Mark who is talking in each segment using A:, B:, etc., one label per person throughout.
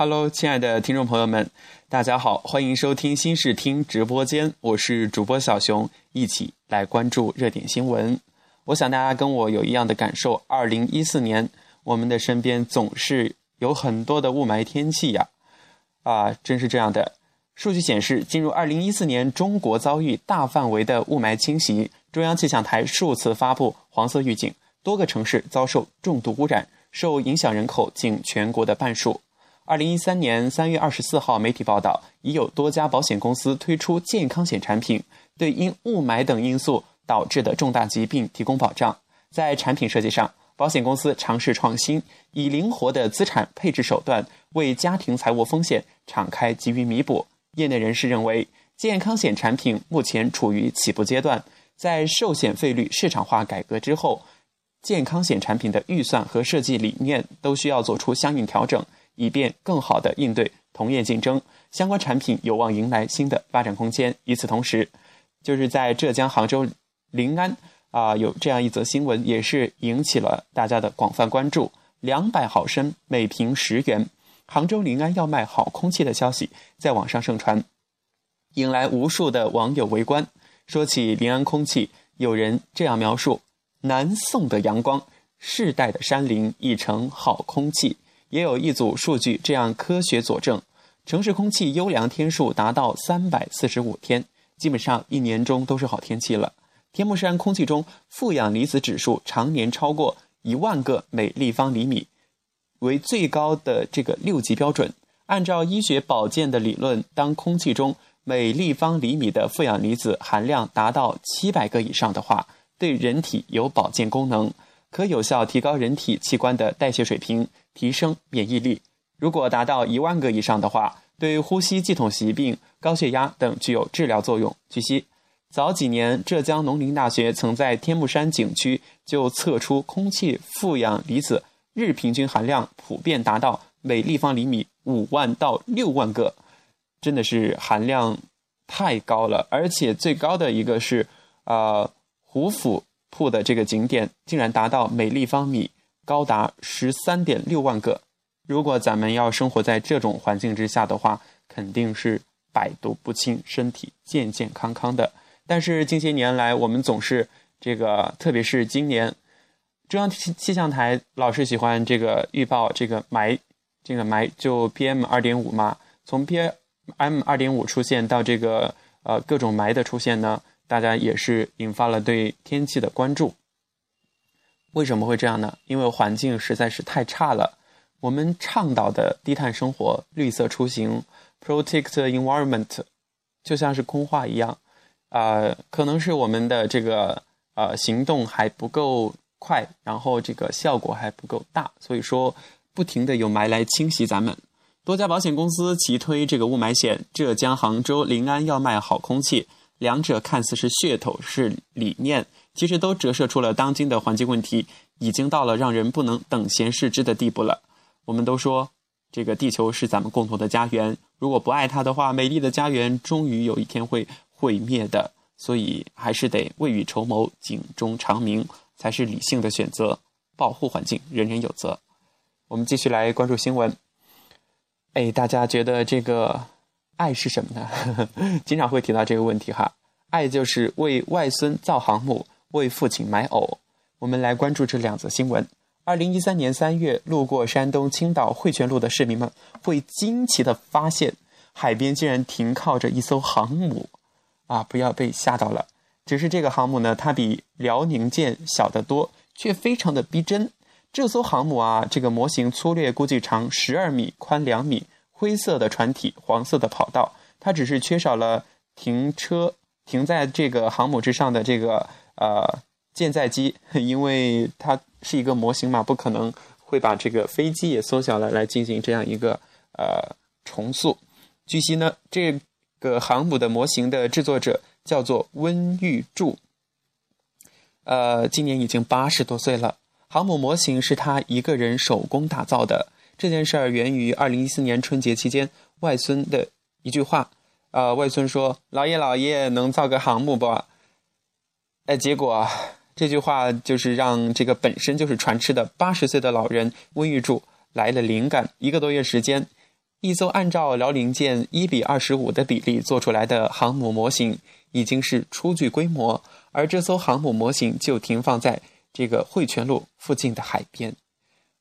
A: Hello，亲爱的听众朋友们，大家好，欢迎收听新视听直播间，我是主播小熊，一起来关注热点新闻。我想大家跟我有一样的感受，二零一四年我们的身边总是有很多的雾霾天气呀，啊，真是这样的。数据显示，进入二零一四年，中国遭遇大范围的雾霾侵袭，中央气象台数次发布黄色预警，多个城市遭受重度污染，受影响人口近全国的半数。二零一三年三月二十四号，媒体报道，已有多家保险公司推出健康险产品，对因雾霾等因素导致的重大疾病提供保障。在产品设计上，保险公司尝试创新，以灵活的资产配置手段，为家庭财务风险敞开给予弥补。业内人士认为，健康险产品目前处于起步阶段，在寿险费率市场化改革之后，健康险产品的预算和设计理念都需要做出相应调整。以便更好地应对同业竞争，相关产品有望迎来新的发展空间。与此同时，就是在浙江杭州临安啊，有这样一则新闻，也是引起了大家的广泛关注。两百毫升每瓶十元，杭州临安要卖好空气的消息在网上盛传，引来无数的网友围观。说起临安空气，有人这样描述：南宋的阳光，世代的山林已成好空气。也有一组数据这样科学佐证：城市空气优良天数达到三百四十五天，基本上一年中都是好天气了。天目山空气中负氧离子指数常年超过一万个每立方厘米，为最高的这个六级标准。按照医学保健的理论，当空气中每立方厘米的负氧离子含量达到七百个以上的话，对人体有保健功能。可有效提高人体器官的代谢水平，提升免疫力。如果达到一万个以上的话，对呼吸系统疾病、高血压等具有治疗作用。据悉，早几年浙江农林大学曾在天目山景区就测出空气负氧离子日平均含量普遍达到每立方厘米五万到六万个，真的是含量太高了。而且最高的一个是，呃，胡府。铺的这个景点竟然达到每立方米高达十三点六万个。如果咱们要生活在这种环境之下的话，肯定是百毒不侵，身体健健康康的。但是近些年来，我们总是这个，特别是今年，中央气气象台老是喜欢这个预报这个霾，这个霾就 PM 二点五嘛。从 PM 二点五出现到这个呃各种霾的出现呢？大家也是引发了对天气的关注。为什么会这样呢？因为环境实在是太差了。我们倡导的低碳生活、绿色出行、protect environment，就像是空话一样。啊，可能是我们的这个呃行动还不够快，然后这个效果还不够大，所以说不停的有霾来侵袭咱们。多家保险公司齐推这个雾霾险，浙江杭州临安要卖好空气。两者看似是噱头，是理念，其实都折射出了当今的环境问题已经到了让人不能等闲视之的地步了。我们都说，这个地球是咱们共同的家园，如果不爱它的话，美丽的家园终于有一天会毁灭的。所以还是得未雨绸缪，警钟长鸣，才是理性的选择。保护环境，人人有责。我们继续来关注新闻。哎，大家觉得这个？爱是什么呢？经常会提到这个问题哈。爱就是为外孙造航母，为父亲买藕。我们来关注这两则新闻。二零一三年三月，路过山东青岛汇泉路的市民们会惊奇的发现，海边竟然停靠着一艘航母。啊，不要被吓到了。只是这个航母呢，它比辽宁舰小得多，却非常的逼真。这艘航母啊，这个模型粗略估计长十二米，宽两米。灰色的船体，黄色的跑道，它只是缺少了停车停在这个航母之上的这个呃舰载机，因为它是一个模型嘛，不可能会把这个飞机也缩小了来进行这样一个呃重塑。据悉呢，这个航母的模型的制作者叫做温玉柱，呃，今年已经八十多岁了。航母模型是他一个人手工打造的。这件事儿源于二零一四年春节期间，外孙的一句话。啊，外孙说：“老爷，老爷，能造个航母不？”哎，结果这句话就是让这个本身就是船痴的八十岁的老人温玉柱来了灵感。一个多月时间，一艘按照辽宁舰一比二十五的比例做出来的航母模型已经是初具规模，而这艘航母模型就停放在这个汇泉路附近的海边。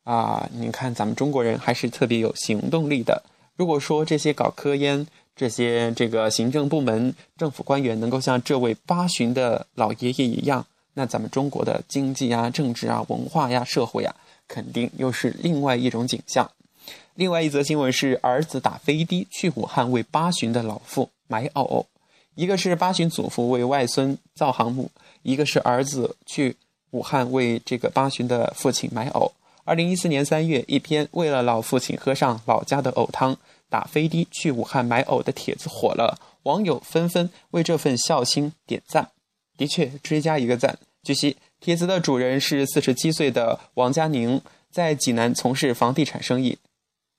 A: 啊，你看咱们中国人还是特别有行动力的。如果说这些搞科研、这些这个行政部门、政府官员能够像这位八旬的老爷爷一样，那咱们中国的经济啊、政治啊、文化呀、社会呀，肯定又是另外一种景象。另外一则新闻是，儿子打飞的去武汉为八旬的老父买藕。一个是八旬祖父为外孙造航母，一个是儿子去武汉为这个八旬的父亲买藕。二零一四年三月，一篇为了老父亲喝上老家的藕汤，打飞的去武汉买藕的帖子火了，网友纷纷为这份孝心点赞。的确，追加一个赞。据悉，帖子的主人是四十七岁的王佳宁，在济南从事房地产生意。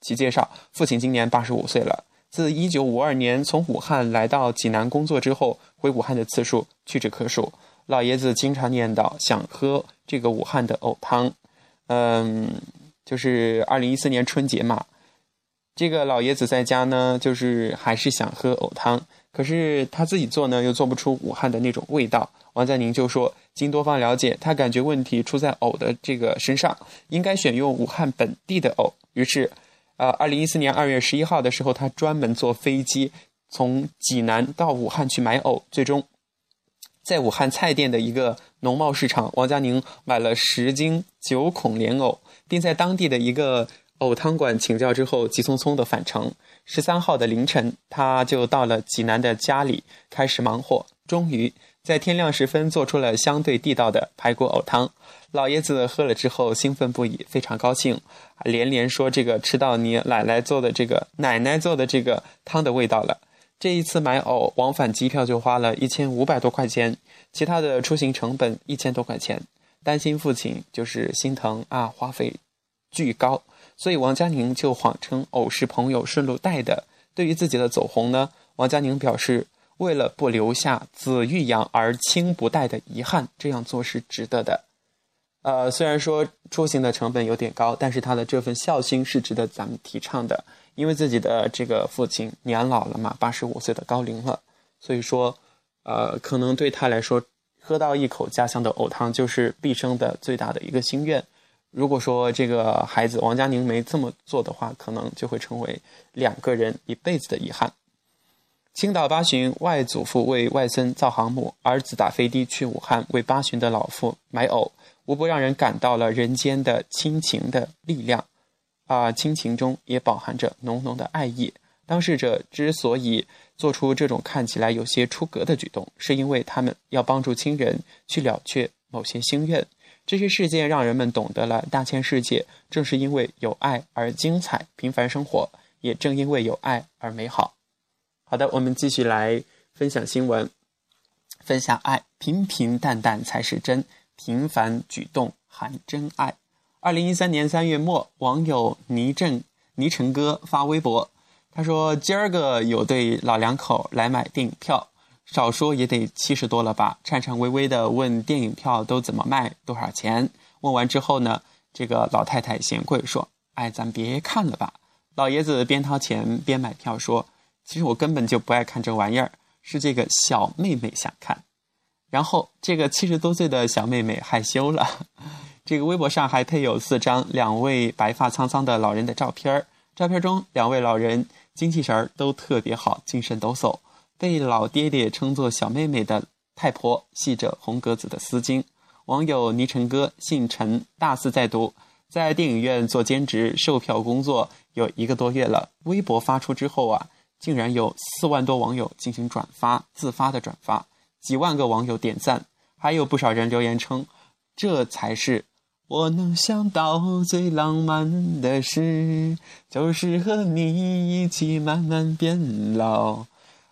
A: 其介绍，父亲今年八十五岁了，自一九五二年从武汉来到济南工作之后，回武汉的次数屈指可数。老爷子经常念叨想喝这个武汉的藕汤。嗯，就是二零一四年春节嘛，这个老爷子在家呢，就是还是想喝藕汤，可是他自己做呢，又做不出武汉的那种味道。王在宁就说，经多方了解，他感觉问题出在藕的这个身上，应该选用武汉本地的藕。于是，呃，二零一四年二月十一号的时候，他专门坐飞机从济南到武汉去买藕，最终。在武汉菜店的一个农贸市场，王佳宁买了十斤九孔莲藕，并在当地的一个藕汤馆请教之后，急匆匆的返程。十三号的凌晨，他就到了济南的家里，开始忙活。终于在天亮时分做出了相对地道的排骨藕汤。老爷子喝了之后兴奋不已，非常高兴，连连说：“这个吃到你奶奶做的这个奶奶做的这个汤的味道了。”这一次买藕往返机票就花了一千五百多块钱，其他的出行成本一千多块钱。担心父亲就是心疼啊，花费巨高，所以王佳宁就谎称偶是朋友顺路带的。对于自己的走红呢，王佳宁表示，为了不留下子欲养而亲不待的遗憾，这样做是值得的。呃，虽然说出行的成本有点高，但是他的这份孝心是值得咱们提倡的。因为自己的这个父亲年老了嘛，八十五岁的高龄了，所以说，呃，可能对他来说，喝到一口家乡的藕汤就是毕生的最大的一个心愿。如果说这个孩子王佳宁没这么做的话，可能就会成为两个人一辈子的遗憾。青岛八旬外祖父为外孙造航母，儿子打飞的去武汉为八旬的老父买藕，无不让人感到了人间的亲情的力量。啊，亲情中也饱含着浓浓的爱意。当事者之所以做出这种看起来有些出格的举动，是因为他们要帮助亲人去了却某些心愿。这些事件让人们懂得了大千世界正是因为有爱而精彩，平凡生活也正因为有爱而美好。好的，我们继续来分享新闻，分享爱，平平淡淡才是真，平凡举动含真爱。二零一三年三月末，网友倪震倪晨哥发微博，他说：“今儿个有对老两口来买电影票，少说也得七十多了吧？”颤颤巍巍的问电影票都怎么卖，多少钱？问完之后呢，这个老太太嫌贵，说：“哎，咱别看了吧。”老爷子边掏钱边买票，说：“其实我根本就不爱看这玩意儿，是这个小妹妹想看。”然后这个七十多岁的小妹妹害羞了。这个微博上还配有四张两位白发苍苍的老人的照片，照片中两位老人精气神儿都特别好，精神抖擞。被老爹爹称作小妹妹的太婆系着红格子的丝巾。网友倪晨哥姓陈，大四在读，在电影院做兼职售票工作有一个多月了。微博发出之后啊，竟然有四万多网友进行转发，自发的转发，几万个网友点赞，还有不少人留言称，这才是。我能想到最浪漫的事，就是和你一起慢慢变老。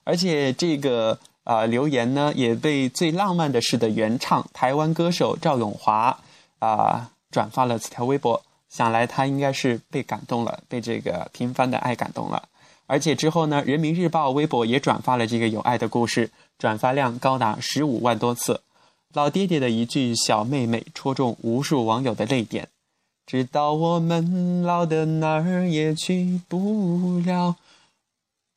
A: 而且这个啊留言呢，也被《最浪漫的事》的原唱台湾歌手赵咏华啊转发了此条微博。想来他应该是被感动了，被这个平凡的爱感动了。而且之后呢，《人民日报》微博也转发了这个有爱的故事，转发量高达十五万多次。老爹爹的一句“小妹妹”戳中无数网友的泪点。直到我们老的哪儿也去不了，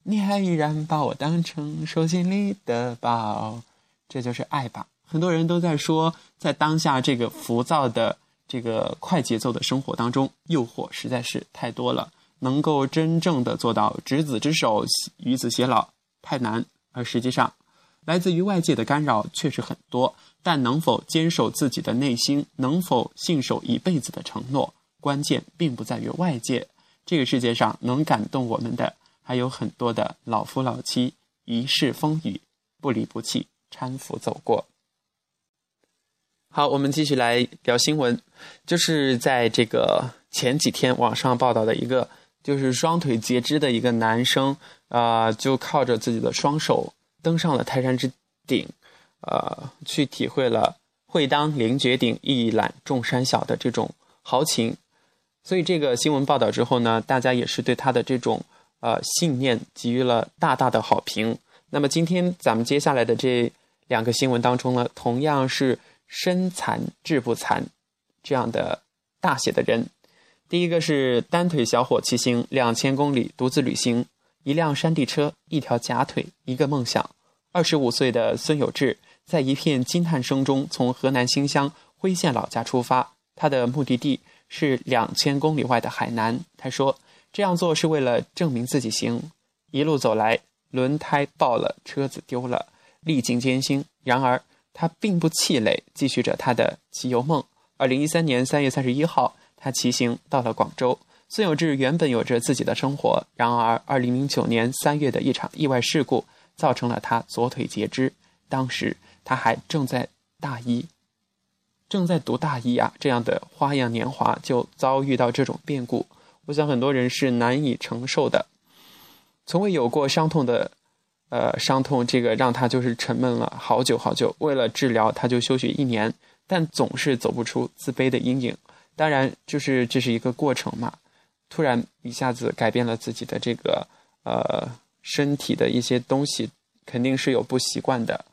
A: 你还依然把我当成手心里的宝。这就是爱吧。很多人都在说，在当下这个浮躁的、这个快节奏的生活当中，诱惑实在是太多了。能够真正的做到执子之手，与子偕老，太难。而实际上，来自于外界的干扰确实很多，但能否坚守自己的内心，能否信守一辈子的承诺，关键并不在于外界。这个世界上能感动我们的，还有很多的老夫老妻，一世风雨，不离不弃，搀扶走过。好，我们继续来聊新闻，就是在这个前几天网上报道的一个，就是双腿截肢的一个男生，啊，就靠着自己的双手登上了泰山之顶，呃，去体会了“会当凌绝顶，一览众山小”的这种豪情。所以这个新闻报道之后呢，大家也是对他的这种呃信念给予了大大的好评。那么今天咱们接下来的这两个新闻当中呢，同样是。身残志不残，这样的大写的人，第一个是单腿小伙骑行两千公里独自旅行，一辆山地车，一条假腿，一个梦想。二十五岁的孙有志，在一片惊叹声中，从河南新乡辉县老家出发，他的目的地是两千公里外的海南。他说，这样做是为了证明自己行。一路走来，轮胎爆了，车子丢了，历尽艰辛。然而。他并不气馁，继续着他的骑游梦。二零一三年三月三十一号，他骑行到了广州。孙有志原本有着自己的生活，然而二零零九年三月的一场意外事故，造成了他左腿截肢。当时他还正在大一，正在读大一啊，这样的花样年华就遭遇到这种变故，我想很多人是难以承受的。从未有过伤痛的。呃，伤痛这个让他就是沉闷了好久好久。为了治疗，他就休学一年，但总是走不出自卑的阴影。当然，就是这是一个过程嘛。突然一下子改变了自己的这个呃身体的一些东西，肯定是有不习惯的。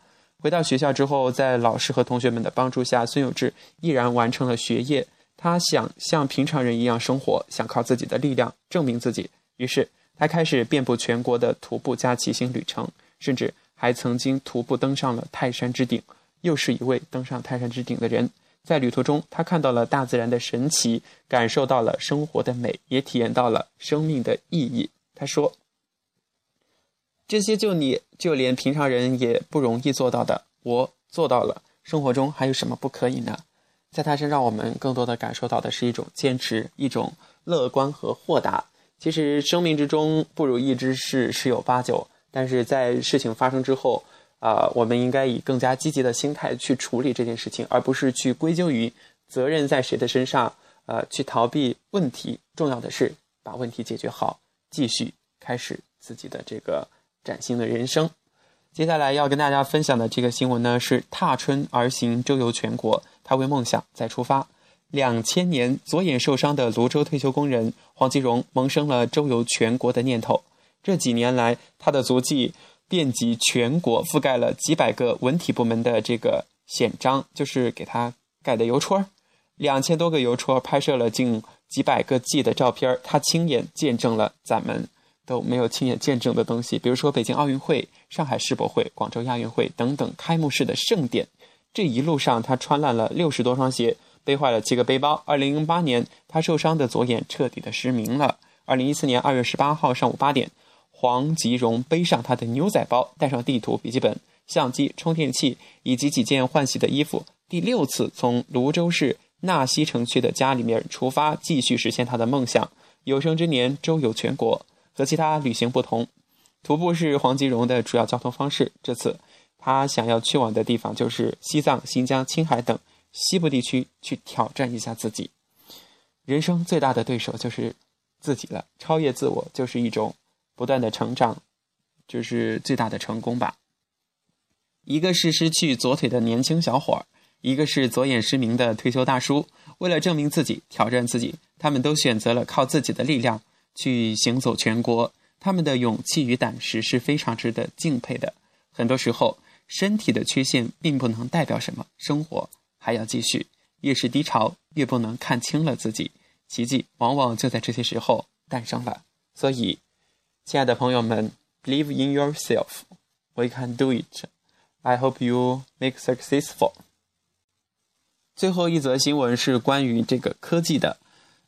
A: 回到学校之后，在老师和同学们的帮助下，孙有志毅然完成了学业。他想像平常人一样生活，想靠自己的力量证明自己。于是。他开始遍布全国的徒步加骑行旅程，甚至还曾经徒步登上了泰山之顶。又是一位登上泰山之顶的人。在旅途中，他看到了大自然的神奇，感受到了生活的美，也体验到了生命的意义。他说：“这些就你就连平常人也不容易做到的，我做到了。生活中还有什么不可以呢？”在他身上，我们更多的感受到的是一种坚持，一种乐观和豁达。其实生命之中不如意之事十有八九，但是在事情发生之后，啊，我们应该以更加积极的心态去处理这件事情，而不是去归咎于责任在谁的身上，呃，去逃避问题。重要的是把问题解决好，继续开始自己的这个崭新的人生。接下来要跟大家分享的这个新闻呢，是踏春而行，周游全国，他为梦想再出发。两千年，左眼受伤的泸州退休工人黄吉荣萌生了周游全国的念头。这几年来，他的足迹遍及全国，覆盖了几百个文体部门的这个显章，就是给他盖的邮戳两千多个邮戳拍摄了近几百个 G 的照片他亲眼见证了咱们都没有亲眼见证的东西，比如说北京奥运会、上海世博会、广州亚运会等等开幕式的盛典。这一路上，他穿烂了六十多双鞋。背坏了七个背包。二零零八年，他受伤的左眼彻底的失明了。二零一四年二月十八号上午八点，黄吉荣背上他的牛仔包，带上地图、笔记本、相机、充电器以及几件换洗的衣服，第六次从泸州市纳溪城区的家里面出发，继续实现他的梦想。有生之年周游全国。和其他旅行不同，徒步是黄吉荣的主要交通方式。这次他想要去往的地方就是西藏、新疆、青海等。西部地区去挑战一下自己，人生最大的对手就是自己了。超越自我就是一种不断的成长，就是最大的成功吧。一个是失去左腿的年轻小伙儿，一个是左眼失明的退休大叔。为了证明自己、挑战自己，他们都选择了靠自己的力量去行走全国。他们的勇气与胆识是非常值得敬佩的。很多时候，身体的缺陷并不能代表什么，生活。还要继续，越是低潮，越不能看清了自己。奇迹往往就在这些时候诞生了。所以，亲爱的朋友们，believe in yourself, we can do it. I hope you make successful. 最后一则新闻是关于这个科技的。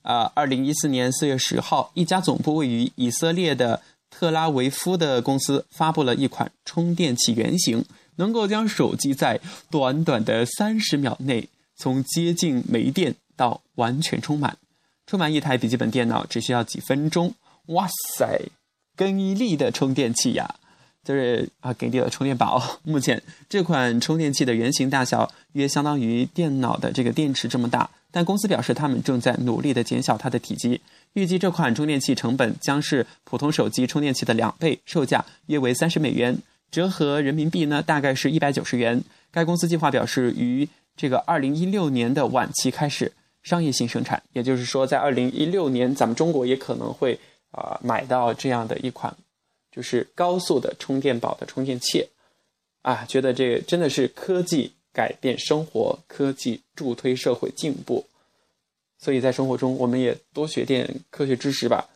A: 啊，二零一四年四月十号，一家总部位于以色列的特拉维夫的公司发布了一款充电器原型，能够将手机在短短的三十秒内从接近没电到完全充满。充满一台笔记本电脑只需要几分钟。哇塞，更一力的充电器呀！就是啊，给力的充电宝。目前这款充电器的原型大小约相当于电脑的这个电池这么大，但公司表示他们正在努力的减小它的体积。预计这款充电器成本将是普通手机充电器的两倍，售价约为三十美元，折合人民币呢大概是一百九十元。该公司计划表示于这个二零一六年的晚期开始商业性生产，也就是说在二零一六年咱们中国也可能会啊买到这样的一款。就是高速的充电宝的充电器，啊，觉得这真的是科技改变生活，科技助推社会进步，所以在生活中我们也多学点科学知识吧，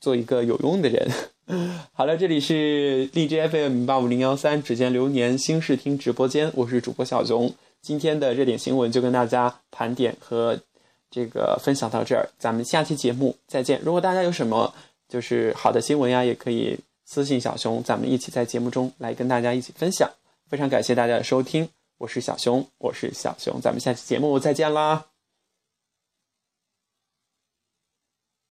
A: 做一个有用的人。好了，这里是荔枝 FM 八五零幺三指尖流年新视听直播间，我是主播小熊，今天的热点新闻就跟大家盘点和这个分享到这儿，咱们下期节目再见。如果大家有什么就是好的新闻呀，也可以。私信小熊，咱们一起在节目中来跟大家一起分享。非常感谢大家的收听，我是小熊，我是小熊，咱们下期节目再见啦。